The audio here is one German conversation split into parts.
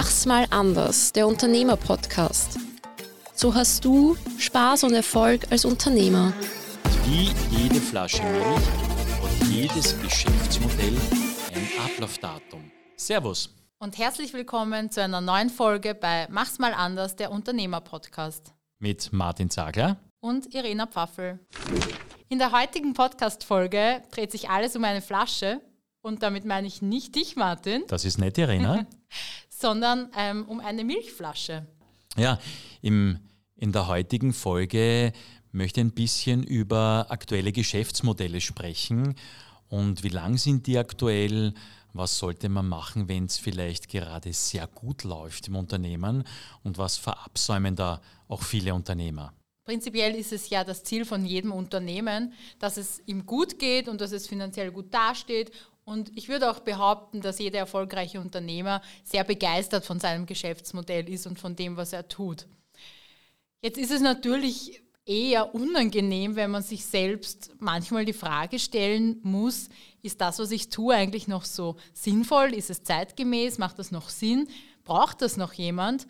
Mach's mal anders, der Unternehmer-Podcast. So hast du Spaß und Erfolg als Unternehmer. Wie jede Flasche Milch hat jedes Geschäftsmodell ein Ablaufdatum. Servus. Und herzlich willkommen zu einer neuen Folge bei Mach's mal anders, der Unternehmer-Podcast. Mit Martin Zagler und Irena Pfaffel. In der heutigen Podcast-Folge dreht sich alles um eine Flasche. Und damit meine ich nicht dich, Martin. Das ist nett, Irena. sondern ähm, um eine Milchflasche. Ja, im, in der heutigen Folge möchte ich ein bisschen über aktuelle Geschäftsmodelle sprechen und wie lang sind die aktuell, was sollte man machen, wenn es vielleicht gerade sehr gut läuft im Unternehmen und was verabsäumen da auch viele Unternehmer. Prinzipiell ist es ja das Ziel von jedem Unternehmen, dass es ihm gut geht und dass es finanziell gut dasteht und ich würde auch behaupten, dass jeder erfolgreiche Unternehmer sehr begeistert von seinem Geschäftsmodell ist und von dem, was er tut. Jetzt ist es natürlich eher unangenehm, wenn man sich selbst manchmal die Frage stellen muss, ist das, was ich tue, eigentlich noch so sinnvoll? Ist es zeitgemäß? Macht das noch Sinn? Braucht das noch jemand?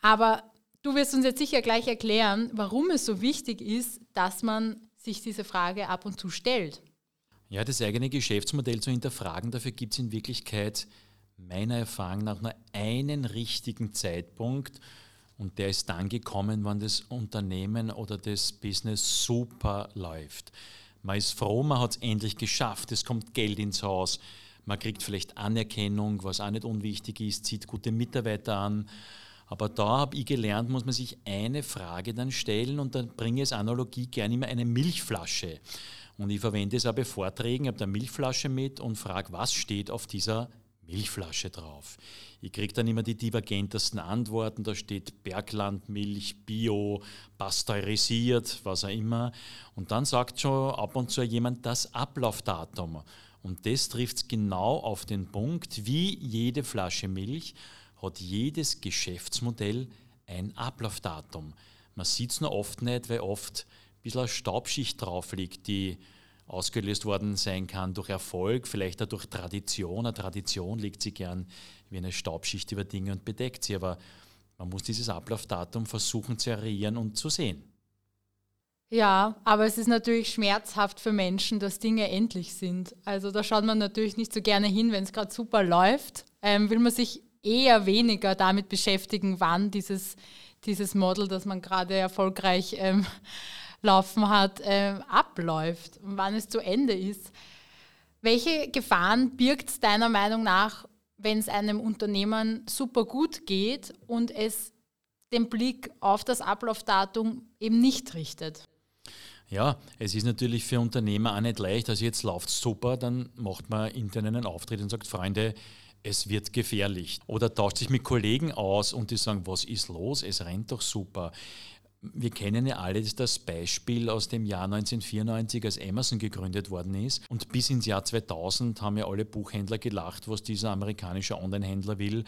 Aber du wirst uns jetzt sicher gleich erklären, warum es so wichtig ist, dass man sich diese Frage ab und zu stellt. Ja, das eigene Geschäftsmodell zu hinterfragen, dafür gibt es in Wirklichkeit meiner Erfahrung nach nur einen richtigen Zeitpunkt und der ist dann gekommen, wenn das Unternehmen oder das Business super läuft. Man ist froh, man hat es endlich geschafft, es kommt Geld ins Haus, man kriegt vielleicht Anerkennung, was auch nicht unwichtig ist, zieht gute Mitarbeiter an. Aber da habe ich gelernt, muss man sich eine Frage dann stellen und dann bringe ich als Analogie gerne immer eine Milchflasche. Und ich verwende es auch bei Vorträgen, ich habe da Milchflasche mit und frage, was steht auf dieser Milchflasche drauf. Ich kriege dann immer die divergentesten Antworten. Da steht Berglandmilch, Bio, pasteurisiert, was auch immer. Und dann sagt schon ab und zu jemand das Ablaufdatum. Und das trifft es genau auf den Punkt, wie jede Flasche Milch hat jedes Geschäftsmodell ein Ablaufdatum. Man sieht es nur oft nicht, weil oft bisschen eine Staubschicht drauf liegt, die ausgelöst worden sein kann durch Erfolg, vielleicht auch durch Tradition. Eine Tradition legt sie gern wie eine Staubschicht über Dinge und bedeckt sie, aber man muss dieses Ablaufdatum versuchen zu erreichen und zu sehen. Ja, aber es ist natürlich schmerzhaft für Menschen, dass Dinge endlich sind. Also da schaut man natürlich nicht so gerne hin, wenn es gerade super läuft. Ähm, will man sich eher weniger damit beschäftigen, wann dieses, dieses Model, das man gerade erfolgreich ähm, laufen hat, äh, abläuft und wann es zu Ende ist. Welche Gefahren birgt es deiner Meinung nach, wenn es einem Unternehmen super gut geht und es den Blick auf das Ablaufdatum eben nicht richtet? Ja, es ist natürlich für Unternehmer auch nicht leicht. Also jetzt läuft es super, dann macht man intern einen Auftritt und sagt, Freunde, es wird gefährlich. Oder tauscht sich mit Kollegen aus und die sagen, was ist los? Es rennt doch super. Wir kennen ja alle das Beispiel aus dem Jahr 1994, als Amazon gegründet worden ist. Und bis ins Jahr 2000 haben ja alle Buchhändler gelacht, was dieser amerikanische Online-Händler will.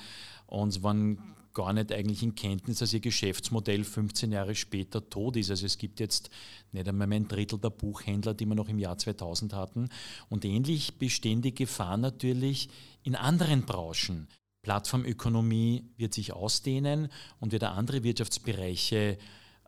Und waren gar nicht eigentlich in Kenntnis, dass ihr Geschäftsmodell 15 Jahre später tot ist. Also es gibt jetzt nicht einmal ein Drittel der Buchhändler, die wir noch im Jahr 2000 hatten. Und ähnlich bestehen die Gefahren natürlich in anderen Branchen. Plattformökonomie wird sich ausdehnen und wird andere Wirtschaftsbereiche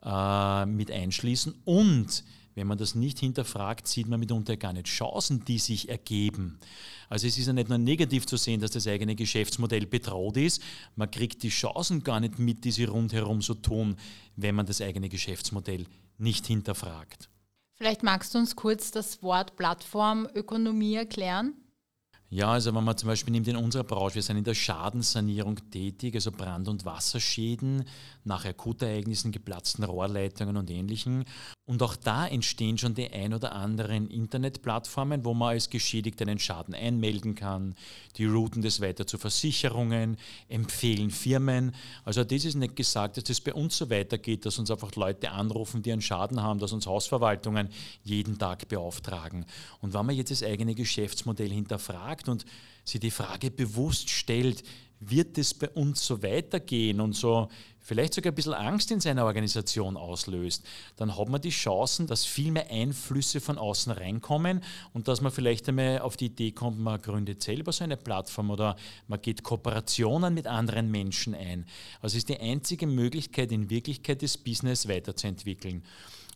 äh, mit einschließen. Und wenn man das nicht hinterfragt, sieht man mitunter gar nicht Chancen, die sich ergeben. Also es ist ja nicht nur negativ zu sehen, dass das eigene Geschäftsmodell bedroht ist, man kriegt die Chancen gar nicht mit, die sie rundherum so tun, wenn man das eigene Geschäftsmodell nicht hinterfragt. Vielleicht magst du uns kurz das Wort Plattformökonomie erklären? Ja, also wenn man zum Beispiel nimmt in unserer Branche, wir sind in der Schadensanierung tätig, also Brand- und Wasserschäden nach Akutereignissen, geplatzten Rohrleitungen und Ähnlichem. Und auch da entstehen schon die ein oder anderen Internetplattformen, wo man als Geschädigter einen Schaden einmelden kann. Die routen das weiter zu Versicherungen, empfehlen Firmen. Also das ist nicht gesagt, dass das bei uns so weitergeht, dass uns einfach Leute anrufen, die einen Schaden haben, dass uns Hausverwaltungen jeden Tag beauftragen. Und wenn man jetzt das eigene Geschäftsmodell hinterfragt und sich die Frage bewusst stellt, wird es bei uns so weitergehen und so vielleicht sogar ein bisschen Angst in seiner Organisation auslöst, dann hat man die Chancen, dass viel mehr Einflüsse von außen reinkommen und dass man vielleicht einmal auf die Idee kommt, man gründet selber so eine Plattform oder man geht Kooperationen mit anderen Menschen ein. Also ist die einzige Möglichkeit, in Wirklichkeit das Business weiterzuentwickeln.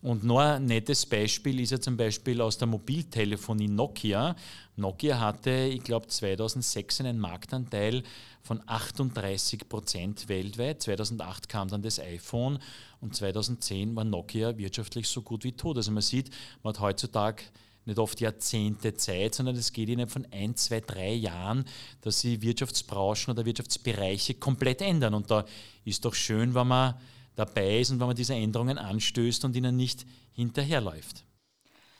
Und noch ein nettes Beispiel ist ja zum Beispiel aus der Mobiltelefonie Nokia. Nokia hatte, ich glaube, 2006 einen Marktanteil von 38 Prozent weltweit. 2008 kam dann das iPhone und 2010 war Nokia wirtschaftlich so gut wie tot. Also man sieht, man hat heutzutage nicht oft Jahrzehnte Zeit, sondern es geht innerhalb von ein, zwei, drei Jahren, dass sich Wirtschaftsbranchen oder Wirtschaftsbereiche komplett ändern. Und da ist doch schön, wenn man dabei ist und wenn man diese Änderungen anstößt und ihnen nicht hinterherläuft.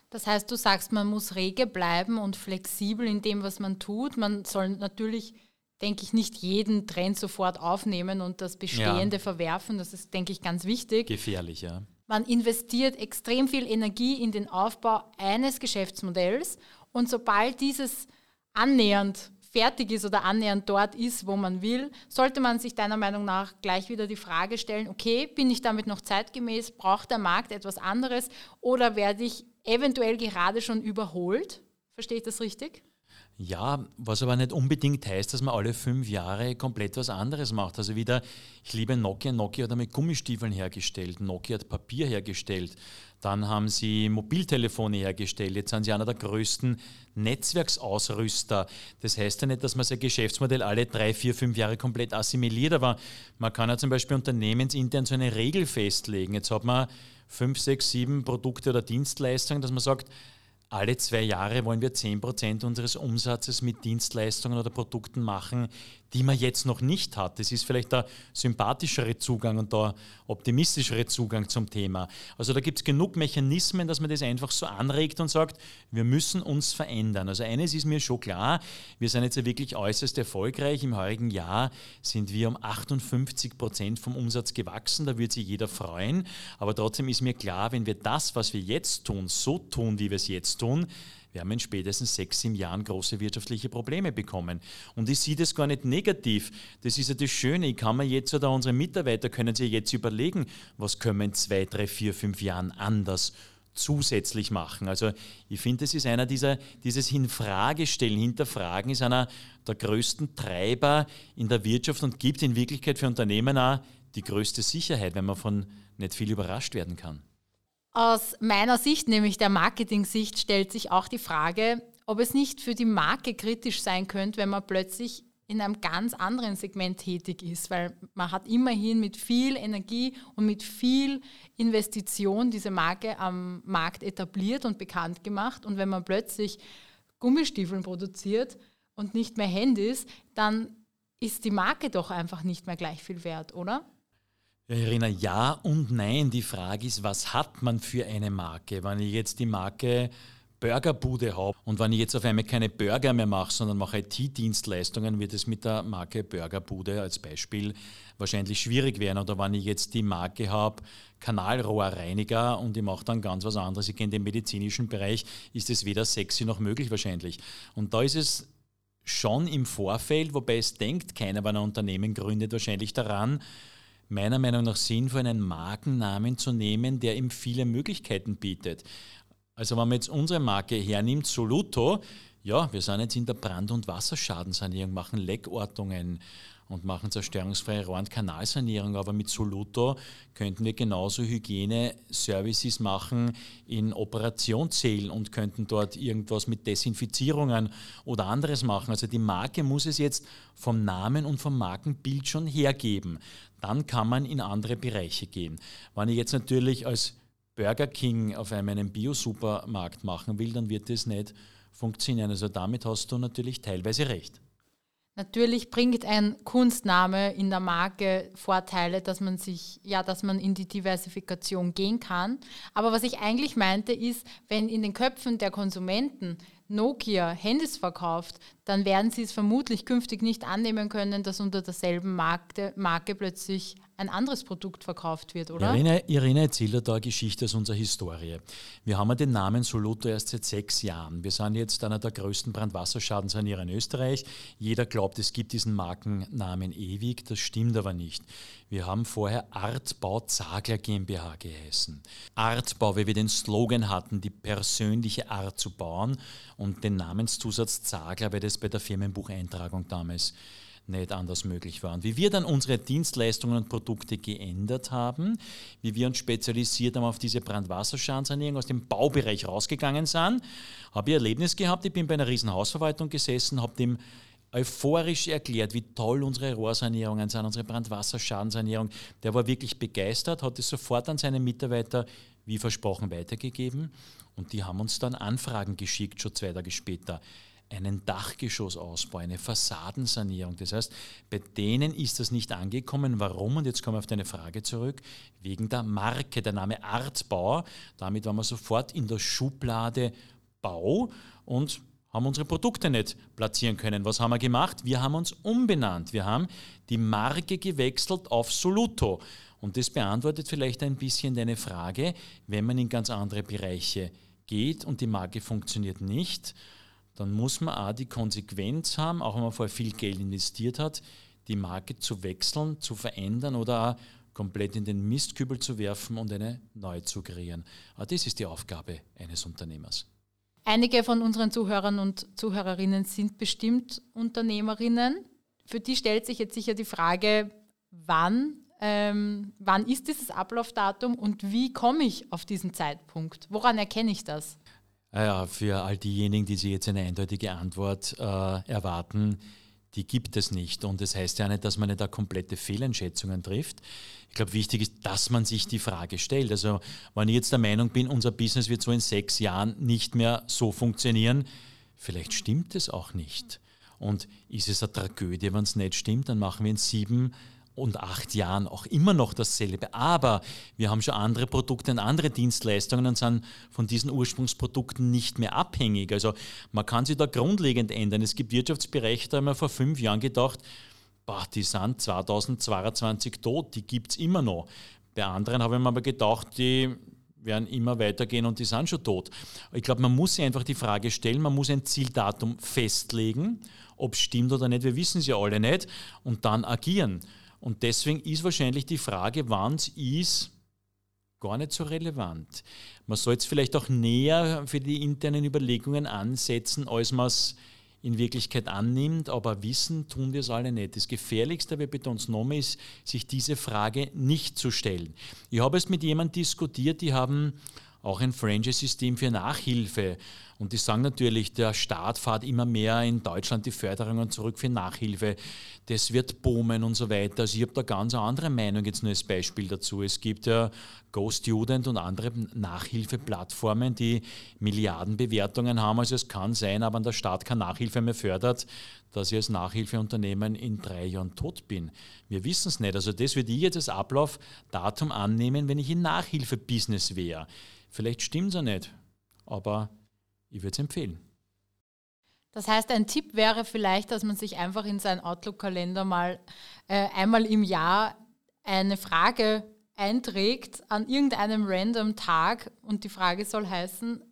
Das heißt, du sagst, man muss rege bleiben und flexibel in dem, was man tut. Man soll natürlich, denke ich, nicht jeden Trend sofort aufnehmen und das Bestehende ja. verwerfen. Das ist, denke ich, ganz wichtig. Gefährlich, ja. Man investiert extrem viel Energie in den Aufbau eines Geschäftsmodells und sobald dieses annähernd fertig ist oder annähernd dort ist, wo man will, sollte man sich deiner Meinung nach gleich wieder die Frage stellen, okay, bin ich damit noch zeitgemäß, braucht der Markt etwas anderes oder werde ich eventuell gerade schon überholt? Verstehe ich das richtig? Ja, was aber nicht unbedingt heißt, dass man alle fünf Jahre komplett was anderes macht. Also wieder, ich liebe Nokia. Nokia hat damit Gummistiefeln hergestellt, Nokia hat Papier hergestellt, dann haben sie Mobiltelefone hergestellt, jetzt sind sie einer der größten Netzwerksausrüster. Das heißt ja nicht, dass man sein Geschäftsmodell alle drei, vier, fünf Jahre komplett assimiliert, aber man kann ja zum Beispiel unternehmensintern so eine Regel festlegen. Jetzt hat man fünf, sechs, sieben Produkte oder Dienstleistungen, dass man sagt, alle zwei Jahre wollen wir 10% unseres Umsatzes mit Dienstleistungen oder Produkten machen, die man jetzt noch nicht hat. Das ist vielleicht der sympathischere Zugang und der optimistischere Zugang zum Thema. Also da gibt es genug Mechanismen, dass man das einfach so anregt und sagt, wir müssen uns verändern. Also eines ist mir schon klar, wir sind jetzt ja wirklich äußerst erfolgreich. Im heurigen Jahr sind wir um 58 Prozent vom Umsatz gewachsen, da würde sich jeder freuen. Aber trotzdem ist mir klar, wenn wir das, was wir jetzt tun, so tun, wie wir es jetzt tun, wir haben in spätestens sechs, sieben Jahren große wirtschaftliche Probleme bekommen. Und ich sehe das gar nicht negativ. Das ist ja das Schöne. Ich kann mir jetzt oder unsere Mitarbeiter können sich jetzt überlegen, was können wir in zwei, drei, vier, fünf Jahren anders zusätzlich machen. Also ich finde, das ist einer dieser, dieses Hinfragestellen, Hinterfragen ist einer der größten Treiber in der Wirtschaft und gibt in Wirklichkeit für Unternehmen auch die größte Sicherheit, wenn man von nicht viel überrascht werden kann. Aus meiner Sicht, nämlich der Marketing-Sicht, stellt sich auch die Frage, ob es nicht für die Marke kritisch sein könnte, wenn man plötzlich in einem ganz anderen Segment tätig ist, weil man hat immerhin mit viel Energie und mit viel Investition diese Marke am Markt etabliert und bekannt gemacht. Und wenn man plötzlich Gummistiefeln produziert und nicht mehr Handys, dann ist die Marke doch einfach nicht mehr gleich viel wert, oder? Ja, Irina, ja und nein. Die Frage ist, was hat man für eine Marke? Wenn ich jetzt die Marke Burgerbude habe und wenn ich jetzt auf einmal keine Burger mehr mache, sondern mache IT-Dienstleistungen, wird es mit der Marke Burgerbude als Beispiel wahrscheinlich schwierig werden. Oder wenn ich jetzt die Marke habe Kanalrohrreiniger und ich mache dann ganz was anderes, ich gehe in den medizinischen Bereich, ist es weder sexy noch möglich wahrscheinlich. Und da ist es schon im Vorfeld, wobei es denkt keiner, wenn ein Unternehmen gründet, wahrscheinlich daran, meiner Meinung nach sinnvoll, einen Markennamen zu nehmen, der ihm viele Möglichkeiten bietet. Also wenn man jetzt unsere Marke hernimmt, Soluto, ja, wir sind jetzt in der Brand- und Wasserschadenssanierung, machen Leckortungen und machen zerstörungsfreie Rohr- und Kanalsanierung, aber mit Soluto könnten wir genauso Hygiene-Services machen in Operationssälen und könnten dort irgendwas mit Desinfizierungen oder anderes machen. Also die Marke muss es jetzt vom Namen und vom Markenbild schon hergeben. Dann kann man in andere Bereiche gehen. Wenn ich jetzt natürlich als Burger King auf einem Bio-Supermarkt machen will, dann wird das nicht funktionieren. Also damit hast du natürlich teilweise recht. Natürlich bringt ein Kunstname in der Marke Vorteile, dass man sich, ja, dass man in die Diversifikation gehen kann. Aber was ich eigentlich meinte, ist, wenn in den Köpfen der Konsumenten Nokia Handys verkauft, dann werden sie es vermutlich künftig nicht annehmen können, dass unter derselben Marke, Marke plötzlich ein anderes Produkt verkauft wird, oder? Irene, Irene erzählt da eine Geschichte aus unserer Historie. Wir haben ja den Namen Soluto erst seit sechs Jahren. Wir sind jetzt einer der größten Brandwasserschadenssanierer in Österreich. Jeder glaubt, es gibt diesen Markennamen ewig. Das stimmt aber nicht. Wir haben vorher Artbau Zagler GmbH geheißen. Artbau, weil wir den Slogan hatten, die persönliche Art zu bauen und den Namenszusatz Zagler, weil das bei der Firmenbucheintragung damals nicht anders möglich war. Und wie wir dann unsere Dienstleistungen und Produkte geändert haben, wie wir uns spezialisiert haben auf diese Brandwasserschadenssanierung, aus dem Baubereich rausgegangen sind, habe ich ein Erlebnis gehabt. Ich bin bei einer riesen Hausverwaltung gesessen, habe dem euphorisch erklärt, wie toll unsere Rohrsanierungen sind, unsere Brandwasserschadenssanierung. Der war wirklich begeistert, hat es sofort an seine Mitarbeiter wie versprochen weitergegeben und die haben uns dann Anfragen geschickt, schon zwei Tage später einen Dachgeschossausbau, eine Fassadensanierung. Das heißt, bei denen ist das nicht angekommen. Warum? Und jetzt kommen wir auf deine Frage zurück. Wegen der Marke, der Name Artbau. Damit waren wir sofort in der Schublade Bau und haben unsere Produkte nicht platzieren können. Was haben wir gemacht? Wir haben uns umbenannt. Wir haben die Marke gewechselt auf Soluto. Und das beantwortet vielleicht ein bisschen deine Frage, wenn man in ganz andere Bereiche geht und die Marke funktioniert nicht dann muss man auch die Konsequenz haben, auch wenn man vorher viel Geld investiert hat, die Marke zu wechseln, zu verändern oder auch komplett in den Mistkübel zu werfen und eine neue zu kreieren. Aber das ist die Aufgabe eines Unternehmers. Einige von unseren Zuhörern und Zuhörerinnen sind bestimmt Unternehmerinnen. Für die stellt sich jetzt sicher die Frage, wann, ähm, wann ist dieses Ablaufdatum und wie komme ich auf diesen Zeitpunkt? Woran erkenne ich das? Ja, für all diejenigen, die sich jetzt eine eindeutige Antwort äh, erwarten, die gibt es nicht. Und das heißt ja nicht, dass man da komplette Fehleinschätzungen trifft. Ich glaube, wichtig ist, dass man sich die Frage stellt. Also, wenn ich jetzt der Meinung bin, unser Business wird so in sechs Jahren nicht mehr so funktionieren, vielleicht stimmt es auch nicht. Und ist es eine Tragödie, wenn es nicht stimmt, dann machen wir in sieben und acht Jahren auch immer noch dasselbe. Aber wir haben schon andere Produkte und andere Dienstleistungen und sind von diesen Ursprungsprodukten nicht mehr abhängig. Also man kann sich da grundlegend ändern. Es gibt Wirtschaftsbereiche, da haben wir vor fünf Jahren gedacht, boah, die sind 2022 tot, die gibt es immer noch. Bei anderen habe ich mir aber gedacht, die werden immer weitergehen und die sind schon tot. Ich glaube, man muss sich einfach die Frage stellen, man muss ein Zieldatum festlegen, ob es stimmt oder nicht, wir wissen es ja alle nicht, und dann agieren. Und deswegen ist wahrscheinlich die Frage, wann es ist, gar nicht so relevant. Man soll es vielleicht auch näher für die internen Überlegungen ansetzen, als man es in Wirklichkeit annimmt, aber wissen tun wir es alle nicht. Das Gefährlichste bei Betonsnome ist, sich diese Frage nicht zu stellen. Ich habe es mit jemandem diskutiert, die haben auch ein Franchise-System für Nachhilfe. Und die sagen natürlich, der Staat fährt immer mehr in Deutschland die Förderungen zurück für Nachhilfe. Das wird boomen und so weiter. Also ich habe da ganz eine andere Meinung jetzt nur als Beispiel dazu. Es gibt ja GoStudent und andere Nachhilfeplattformen, die Milliardenbewertungen haben. Also es kann sein, aber der Staat keine Nachhilfe mehr fördert, dass ich als Nachhilfeunternehmen in drei Jahren tot bin. Wir wissen es nicht. Also das würde ich jetzt als Ablaufdatum annehmen, wenn ich in Nachhilfebusiness wäre. Vielleicht stimmt es ja nicht, aber ich würde es empfehlen. Das heißt, ein Tipp wäre vielleicht, dass man sich einfach in seinen Outlook-Kalender mal äh, einmal im Jahr eine Frage einträgt an irgendeinem random Tag und die Frage soll heißen,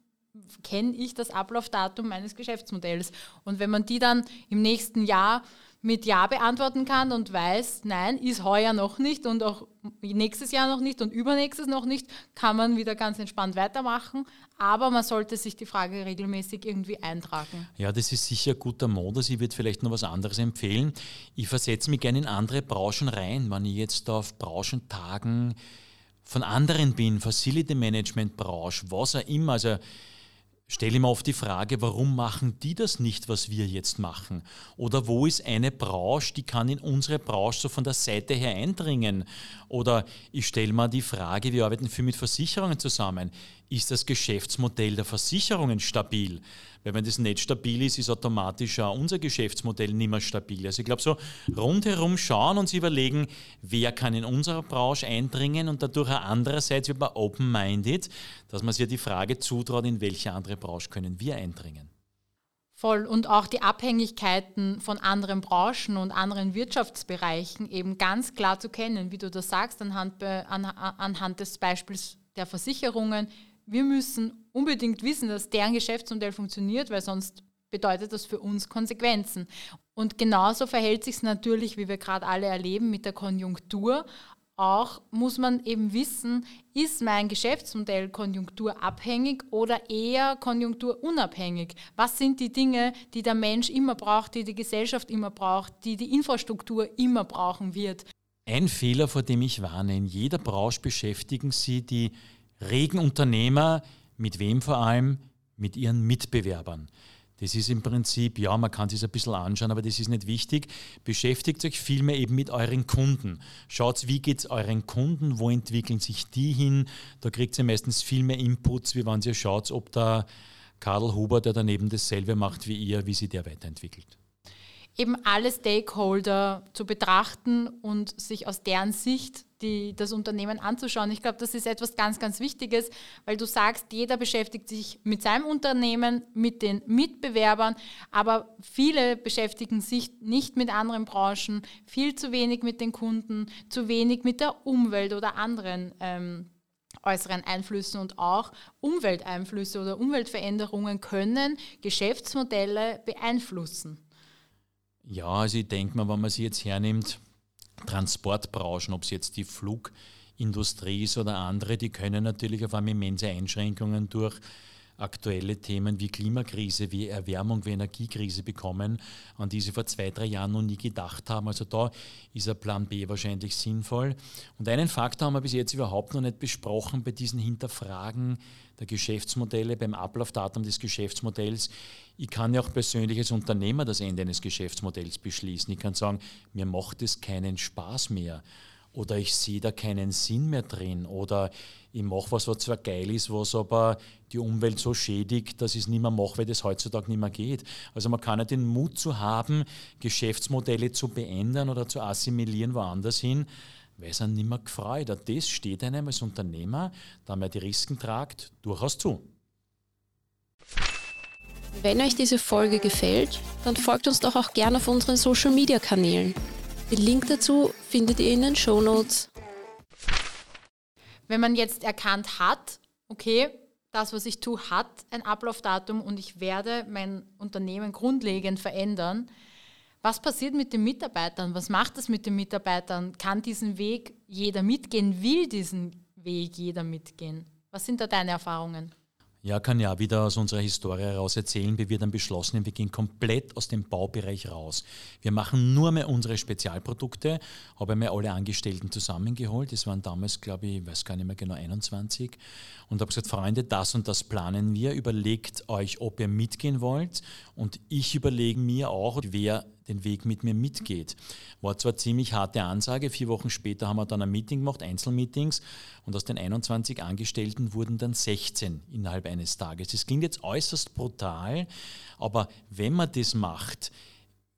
kenne ich das Ablaufdatum meines Geschäftsmodells? Und wenn man die dann im nächsten Jahr mit Ja beantworten kann und weiß, nein, ist heuer noch nicht und auch nächstes Jahr noch nicht und übernächstes noch nicht, kann man wieder ganz entspannt weitermachen. Aber man sollte sich die Frage regelmäßig irgendwie eintragen. Ja, das ist sicher guter Modus. Ich würde vielleicht noch was anderes empfehlen. Ich versetze mich gerne in andere Branchen rein. Wenn ich jetzt auf Branchentagen von anderen bin, Facility Management Branche, was auch immer, also stelle mir oft die Frage, warum machen die das nicht, was wir jetzt machen? Oder wo ist eine Branche, die kann in unsere Branche so von der Seite her eindringen? Oder ich stelle mir die Frage, wir arbeiten viel mit Versicherungen zusammen. Ist das Geschäftsmodell der Versicherungen stabil? Weil wenn das nicht stabil ist, ist automatisch auch unser Geschäftsmodell nicht mehr stabil. Also ich glaube, so rundherum schauen und sich überlegen, wer kann in unserer Branche eindringen und dadurch auch andererseits wird man open-minded, dass man sich die Frage zutraut, in welche andere Branche können wir eindringen. Voll. Und auch die Abhängigkeiten von anderen Branchen und anderen Wirtschaftsbereichen eben ganz klar zu kennen, wie du das sagst, anhand, an, anhand des Beispiels der Versicherungen. Wir müssen unbedingt wissen, dass deren Geschäftsmodell funktioniert, weil sonst bedeutet das für uns Konsequenzen. Und genauso verhält sich es natürlich, wie wir gerade alle erleben, mit der Konjunktur auch muss man eben wissen, ist mein Geschäftsmodell konjunkturabhängig oder eher konjunkturunabhängig? Was sind die Dinge, die der Mensch immer braucht, die die Gesellschaft immer braucht, die die Infrastruktur immer brauchen wird? Ein Fehler, vor dem ich warne, in jeder Branche beschäftigen Sie die regen Unternehmer, mit wem vor allem? Mit ihren Mitbewerbern. Das ist im Prinzip, ja, man kann sich ein bisschen anschauen, aber das ist nicht wichtig. Beschäftigt euch vielmehr eben mit euren Kunden. Schaut, wie geht es euren Kunden, wo entwickeln sich die hin. Da kriegt ihr meistens viel mehr Inputs, wie wenn ihr schaut, ob der Karl Huber, der daneben dasselbe macht wie ihr, wie sich der weiterentwickelt eben alle Stakeholder zu betrachten und sich aus deren Sicht die, das Unternehmen anzuschauen. Ich glaube, das ist etwas ganz, ganz Wichtiges, weil du sagst, jeder beschäftigt sich mit seinem Unternehmen, mit den Mitbewerbern, aber viele beschäftigen sich nicht mit anderen Branchen, viel zu wenig mit den Kunden, zu wenig mit der Umwelt oder anderen. Ähm, äußeren Einflüssen und auch Umwelteinflüsse oder Umweltveränderungen können Geschäftsmodelle beeinflussen. Ja, also ich denke mal, wenn man sie jetzt hernimmt, Transportbranchen, ob es jetzt die Flugindustrie ist oder andere, die können natürlich auf einmal immense Einschränkungen durch aktuelle Themen wie Klimakrise, wie Erwärmung, wie Energiekrise bekommen, an die sie vor zwei, drei Jahren noch nie gedacht haben. Also da ist ein Plan B wahrscheinlich sinnvoll. Und einen Faktor haben wir bis jetzt überhaupt noch nicht besprochen bei diesen Hinterfragen der Geschäftsmodelle, beim Ablaufdatum des Geschäftsmodells. Ich kann ja auch persönlich als Unternehmer das Ende eines Geschäftsmodells beschließen. Ich kann sagen, mir macht es keinen Spaß mehr oder ich sehe da keinen Sinn mehr drin oder ich mache was, was zwar geil ist, was aber die Umwelt so schädigt, dass ich es nicht mehr mache, weil das heutzutage nicht mehr geht. Also man kann ja den Mut zu haben, Geschäftsmodelle zu beenden oder zu assimilieren woanders hin, weil es einem nicht mehr gefreut. Das steht einem als Unternehmer, da man die Risiken tragt, durchaus zu. Wenn euch diese Folge gefällt, dann folgt uns doch auch gerne auf unseren Social-Media-Kanälen. Den Link dazu findet ihr in den Show Notes. Wenn man jetzt erkannt hat, okay, das, was ich tue, hat ein Ablaufdatum und ich werde mein Unternehmen grundlegend verändern. Was passiert mit den Mitarbeitern? Was macht das mit den Mitarbeitern? Kann diesen Weg jeder mitgehen? Will diesen Weg jeder mitgehen? Was sind da deine Erfahrungen? Ja, kann ja wieder aus unserer Historie heraus erzählen, wie wir dann beschlossen haben, wir gehen komplett aus dem Baubereich raus. Wir machen nur mehr unsere Spezialprodukte, habe mir alle Angestellten zusammengeholt, das waren damals, glaube ich, ich weiß gar nicht mehr genau, 21 und habe gesagt, Freunde, das und das planen wir, überlegt euch, ob ihr mitgehen wollt. Und ich überlege mir auch, wer den Weg mit mir mitgeht. War zwar ziemlich harte Ansage, vier Wochen später haben wir dann ein Meeting gemacht, Einzelmeetings, und aus den 21 Angestellten wurden dann 16 innerhalb eines Tages. Das klingt jetzt äußerst brutal, aber wenn man das macht,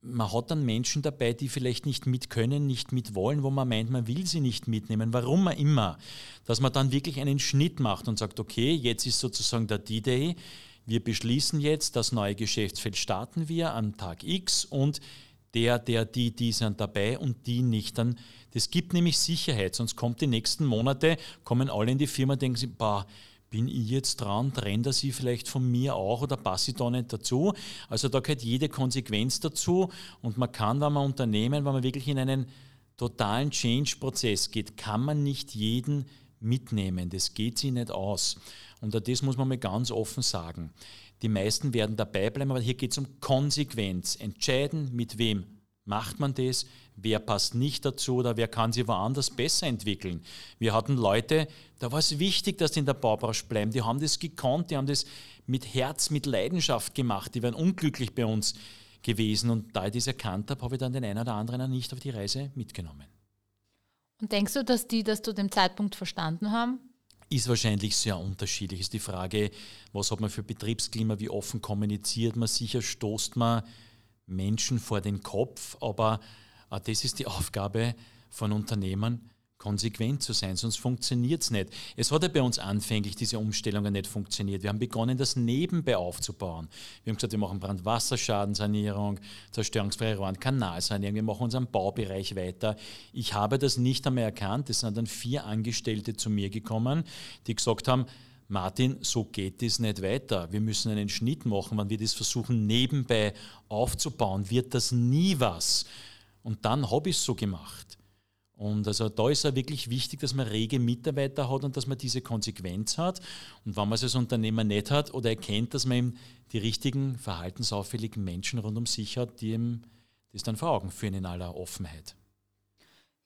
man hat dann Menschen dabei, die vielleicht nicht mit können, nicht mit wollen, wo man meint, man will sie nicht mitnehmen, warum man immer, dass man dann wirklich einen Schnitt macht und sagt, okay, jetzt ist sozusagen der D-Day, wir beschließen jetzt, das neue Geschäftsfeld starten wir am Tag X und der, der, die, die sind dabei und die nicht. Dann, das gibt nämlich Sicherheit, sonst kommt die nächsten Monate, kommen alle in die Firma und denken sich, bah, bin ich jetzt dran, trennt er sie vielleicht von mir auch oder passe ich da nicht dazu? Also da gehört jede Konsequenz dazu und man kann, wenn man Unternehmen, wenn man wirklich in einen totalen Change-Prozess geht, kann man nicht jeden mitnehmen. Das geht sich nicht aus. Und das muss man mal ganz offen sagen. Die meisten werden dabei bleiben, aber hier geht es um Konsequenz. Entscheiden, mit wem macht man das, wer passt nicht dazu oder wer kann sich woanders besser entwickeln. Wir hatten Leute, da war es wichtig, dass die in der Baubranche bleiben. Die haben das gekonnt, die haben das mit Herz, mit Leidenschaft gemacht. Die wären unglücklich bei uns gewesen. Und da ich das erkannt habe, habe ich dann den einen oder anderen nicht auf die Reise mitgenommen. Und denkst du, dass die das zu dem Zeitpunkt verstanden haben? Ist wahrscheinlich sehr unterschiedlich. Ist die Frage, was hat man für Betriebsklima, wie offen kommuniziert man, sicher stoßt man Menschen vor den Kopf, aber äh, das ist die Aufgabe von Unternehmern, konsequent zu sein, sonst funktioniert es nicht. Es hat ja bei uns anfänglich diese Umstellungen nicht funktioniert. Wir haben begonnen, das nebenbei aufzubauen. Wir haben gesagt, wir machen Brandwasserschadensanierung, zerstörungsfreie Rohren, Kanalsanierung, wir machen unseren Baubereich weiter. Ich habe das nicht einmal erkannt. Es sind dann vier Angestellte zu mir gekommen, die gesagt haben, Martin, so geht es nicht weiter. Wir müssen einen Schnitt machen. Wenn wir das versuchen, nebenbei aufzubauen, wird das nie was. Und dann habe ich es so gemacht. Und also da ist es wirklich wichtig, dass man rege Mitarbeiter hat und dass man diese Konsequenz hat. Und wenn man es als Unternehmer nicht hat oder erkennt, dass man eben die richtigen, verhaltensauffälligen Menschen rund um sich hat, die ihm das dann vor Augen führen in aller Offenheit.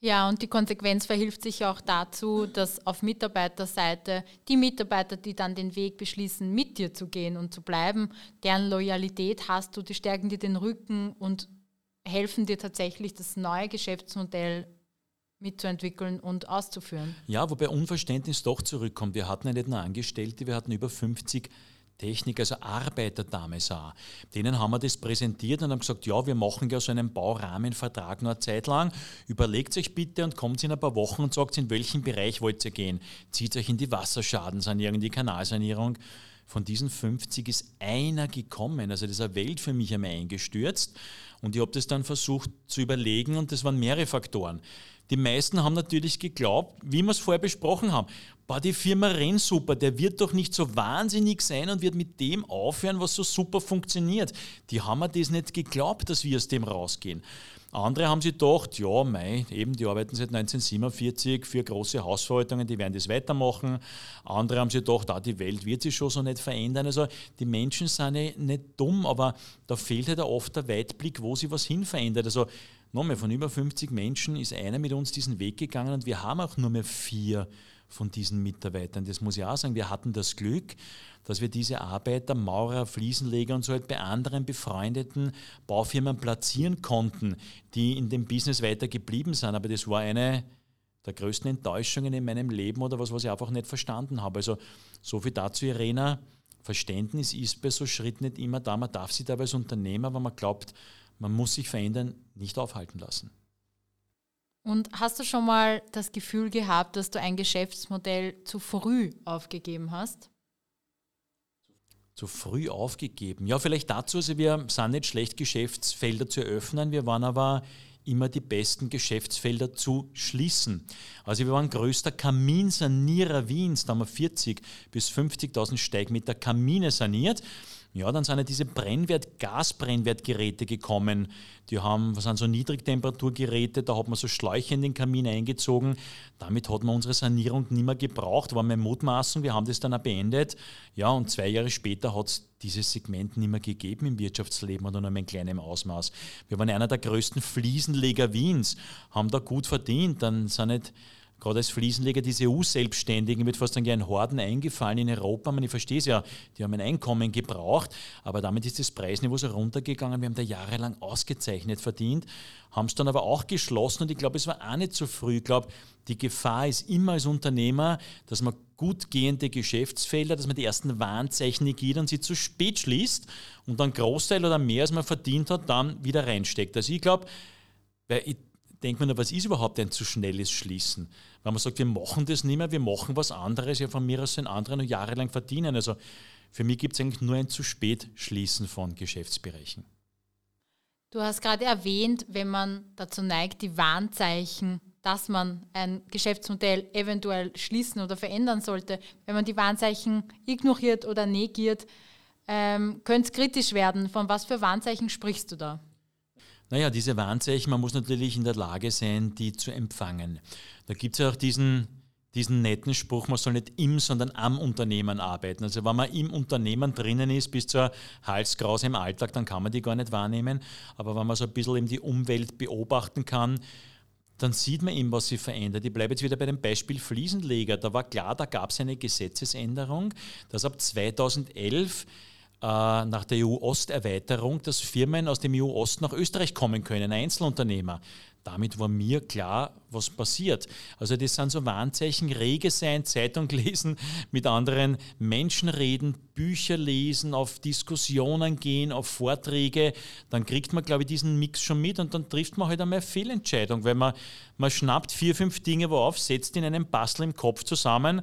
Ja, und die Konsequenz verhilft sich auch dazu, dass auf Mitarbeiterseite die Mitarbeiter, die dann den Weg beschließen, mit dir zu gehen und zu bleiben, deren Loyalität hast du, die stärken dir den Rücken und helfen dir tatsächlich, das neue Geschäftsmodell mitzuentwickeln und auszuführen. Ja, wobei Unverständnis doch zurückkommt. Wir hatten ja nicht nur Angestellte, wir hatten über 50 Technik, also Arbeiter damals auch. Denen haben wir das präsentiert und haben gesagt, ja, wir machen ja so einen Baurahmenvertrag nur eine Zeit lang. Überlegt euch bitte und kommt in ein paar Wochen und sagt, in welchen Bereich wollt ihr gehen. Zieht euch in die Wasserschadenssanierung, in die Kanalsanierung. Von diesen 50 ist einer gekommen. Also das ist eine Welt für mich einmal eingestürzt. Und ich habe das dann versucht zu überlegen und das waren mehrere Faktoren. Die meisten haben natürlich geglaubt, wie wir es vorher besprochen haben, boah, die Firma rennt super, der wird doch nicht so wahnsinnig sein und wird mit dem aufhören, was so super funktioniert. Die haben mir das nicht geglaubt, dass wir aus dem rausgehen. Andere haben sich gedacht, ja, mei, eben, die arbeiten seit 1947 für große Hausverwaltungen, die werden das weitermachen. Andere haben sich gedacht, ah, die Welt wird sich schon so nicht verändern. Also die Menschen sind nicht dumm, aber da fehlt halt oft der Weitblick, wo sich was hin verändert. Also nochmal, von über 50 Menschen ist einer mit uns diesen Weg gegangen und wir haben auch nur mehr vier von diesen Mitarbeitern. Das muss ich auch sagen. Wir hatten das Glück, dass wir diese Arbeiter, Maurer, Fliesenleger und so halt bei anderen befreundeten Baufirmen platzieren konnten, die in dem Business weiter geblieben sind. Aber das war eine der größten Enttäuschungen in meinem Leben oder was, was ich einfach nicht verstanden habe. Also so viel dazu, Irena. Verständnis ist bei so Schritten nicht immer da. Man darf sich dabei als Unternehmer, wenn man glaubt, man muss sich verändern, nicht aufhalten lassen. Und hast du schon mal das Gefühl gehabt, dass du ein Geschäftsmodell zu früh aufgegeben hast? Zu früh aufgegeben. Ja, vielleicht dazu, also wir sind nicht schlecht, Geschäftsfelder zu eröffnen, wir waren aber immer die besten Geschäftsfelder zu schließen. Also wir waren größter Kaminsanierer Wiens, da haben wir 40 bis 50.000 Steigmeter Kamine saniert. Ja, dann sind ja diese Brennwert, Gasbrennwertgeräte gekommen. Die haben, was sind so Niedrigtemperaturgeräte, da hat man so Schläuche in den Kamin eingezogen. Damit hat man unsere Sanierung nicht mehr gebraucht, war meine Mutmaßung. Wir haben das dann auch beendet. Ja, und zwei Jahre später hat es dieses Segment nicht mehr gegeben im Wirtschaftsleben oder nur in kleinem Ausmaß. Wir waren einer der größten Fliesenleger Wiens, haben da gut verdient. Dann sind nicht gerade als Fliesenleger, diese EU-Selbstständigen, wird fast dann gern Horden eingefallen in Europa. Ich verstehe es ja, die haben ein Einkommen gebraucht, aber damit ist das Preisniveau so runtergegangen. Wir haben da jahrelang ausgezeichnet verdient, haben es dann aber auch geschlossen und ich glaube, es war auch nicht so früh. Ich glaube, die Gefahr ist immer als Unternehmer, dass man gut gehende Geschäftsfelder, dass man die ersten Warnzeichen geht und sie zu spät schließt und dann Großteil oder mehr, als man verdient hat, dann wieder reinsteckt. Also ich glaube, weil ich denkt man, was ist überhaupt ein zu schnelles Schließen? Wenn man sagt, wir machen das nicht mehr, wir machen was anderes, ja von mir aus sind andere noch jahrelang verdienen. Also für mich gibt es eigentlich nur ein zu spät Schließen von Geschäftsbereichen. Du hast gerade erwähnt, wenn man dazu neigt, die Warnzeichen, dass man ein Geschäftsmodell eventuell schließen oder verändern sollte, wenn man die Warnzeichen ignoriert oder negiert, ähm, könnte es kritisch werden. Von was für Warnzeichen sprichst du da? Naja, diese Warnzeichen, man muss natürlich in der Lage sein, die zu empfangen. Da gibt es ja auch diesen, diesen netten Spruch, man soll nicht im, sondern am Unternehmen arbeiten. Also wenn man im Unternehmen drinnen ist, bis zur Halskrause im Alltag, dann kann man die gar nicht wahrnehmen. Aber wenn man so ein bisschen eben die Umwelt beobachten kann, dann sieht man eben, was sich verändert. Ich bleibe jetzt wieder bei dem Beispiel Fliesenleger. Da war klar, da gab es eine Gesetzesänderung, dass ab 2011 äh, nach der EU-Osterweiterung, dass Firmen aus dem EU-Ost nach Österreich kommen können, Einzelunternehmer. damit war mir klar, was passiert. Also das sind so Warnzeichen, rege sein, Zeitung lesen, mit anderen Menschen reden, Bücher lesen, auf Diskussionen gehen, auf Vorträge, dann kriegt man, glaube ich, diesen Mix schon mit und dann trifft man halt einmal eine Fehlentscheidung, weil man, man schnappt vier, fünf Dinge wo auf, setzt in einem Bastel im Kopf zusammen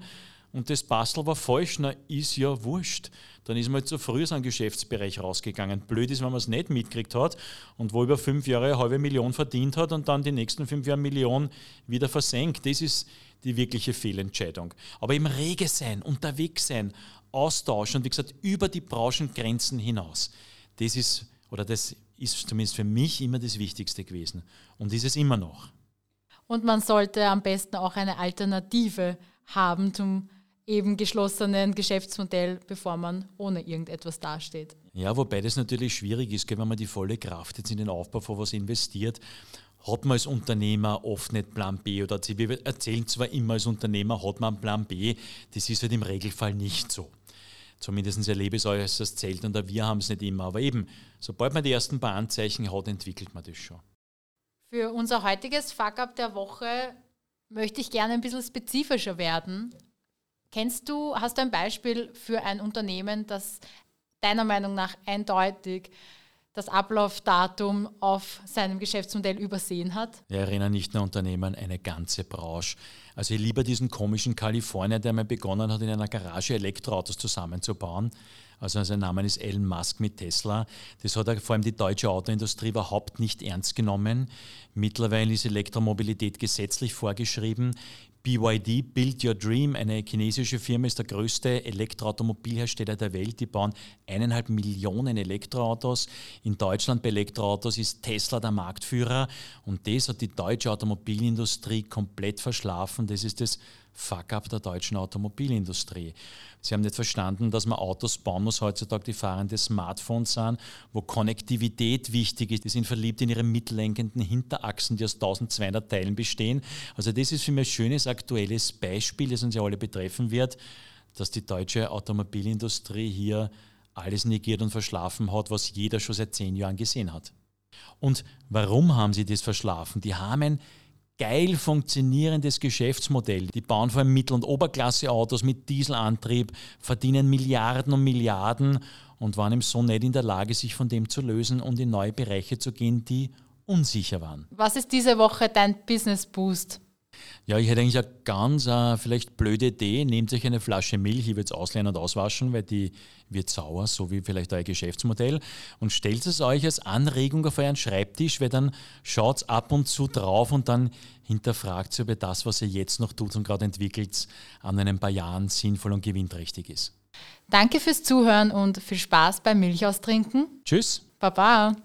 und das Bastel war falsch, na ist ja wurscht. Dann ist man halt zu früh aus einem Geschäftsbereich rausgegangen. Blöd ist, wenn man es nicht mitgekriegt hat und wo über fünf Jahre eine halbe Million verdient hat und dann die nächsten fünf Jahre Million wieder versenkt. Das ist die wirkliche Fehlentscheidung. Aber im Rege sein, unterwegs sein, austauschen und wie gesagt, über die Branchengrenzen hinaus. Das ist, oder das ist zumindest für mich immer das Wichtigste gewesen und ist es immer noch. Und man sollte am besten auch eine Alternative haben zum eben geschlossenen Geschäftsmodell, bevor man ohne irgendetwas dasteht. Ja, wobei das natürlich schwierig ist, wenn man die volle Kraft jetzt in den Aufbau von was investiert, hat man als Unternehmer oft nicht Plan B oder C. Wir erzählen zwar immer als Unternehmer, hat man Plan B, das ist halt im Regelfall nicht so. Zumindest erlebe ich es als das Zelt und wir haben es nicht immer. Aber eben, sobald man die ersten paar Anzeichen hat, entwickelt man das schon. Für unser heutiges Fuck-up der Woche möchte ich gerne ein bisschen spezifischer werden. Kennst du, hast du ein Beispiel für ein Unternehmen, das deiner Meinung nach eindeutig das Ablaufdatum auf seinem Geschäftsmodell übersehen hat? Ja, erinnere nicht nur Unternehmen, eine ganze Branche. Also ich liebe diesen komischen Kalifornier, der mal begonnen hat, in einer Garage Elektroautos zusammenzubauen. Also sein Name ist Elon Musk mit Tesla. Das hat vor allem die deutsche Autoindustrie überhaupt nicht ernst genommen. Mittlerweile ist Elektromobilität gesetzlich vorgeschrieben. BYD, Build Your Dream, eine chinesische Firma, ist der größte Elektroautomobilhersteller der Welt. Die bauen eineinhalb Millionen Elektroautos. In Deutschland bei Elektroautos ist Tesla der Marktführer und das hat die deutsche Automobilindustrie komplett verschlafen. Das ist das Fuck-up der deutschen Automobilindustrie. Sie haben nicht verstanden, dass man Autos bauen muss heutzutage, die fahrende Smartphones sind, wo Konnektivität wichtig ist. Die sind verliebt in ihre mitlenkenden Hinterachsen, die aus 1200 Teilen bestehen. Also das ist für mich ein schönes aktuelles Beispiel, das uns ja alle betreffen wird, dass die deutsche Automobilindustrie hier alles negiert und verschlafen hat, was jeder schon seit zehn Jahren gesehen hat. Und warum haben sie das verschlafen? Die haben ein geil funktionierendes Geschäftsmodell. Die bauen vor allem Mittel- und Oberklasse-Autos mit Dieselantrieb, verdienen Milliarden und Milliarden und waren im so nicht in der Lage, sich von dem zu lösen und in neue Bereiche zu gehen, die unsicher waren. Was ist diese Woche dein Business Boost? Ja, ich hätte eigentlich eine ganz äh, vielleicht blöde Idee. Nehmt euch eine Flasche Milch, ich würde es ausleihen und auswaschen, weil die wird sauer, so wie vielleicht euer Geschäftsmodell. Und stellt es euch als Anregung auf euren Schreibtisch, weil dann schaut ab und zu drauf und dann hinterfragt, ob ihr das, was ihr jetzt noch tut und gerade entwickelt, an ein paar Jahren sinnvoll und gewinnträchtig ist. Danke fürs Zuhören und viel Spaß beim Milchaustrinken. Tschüss. Baba.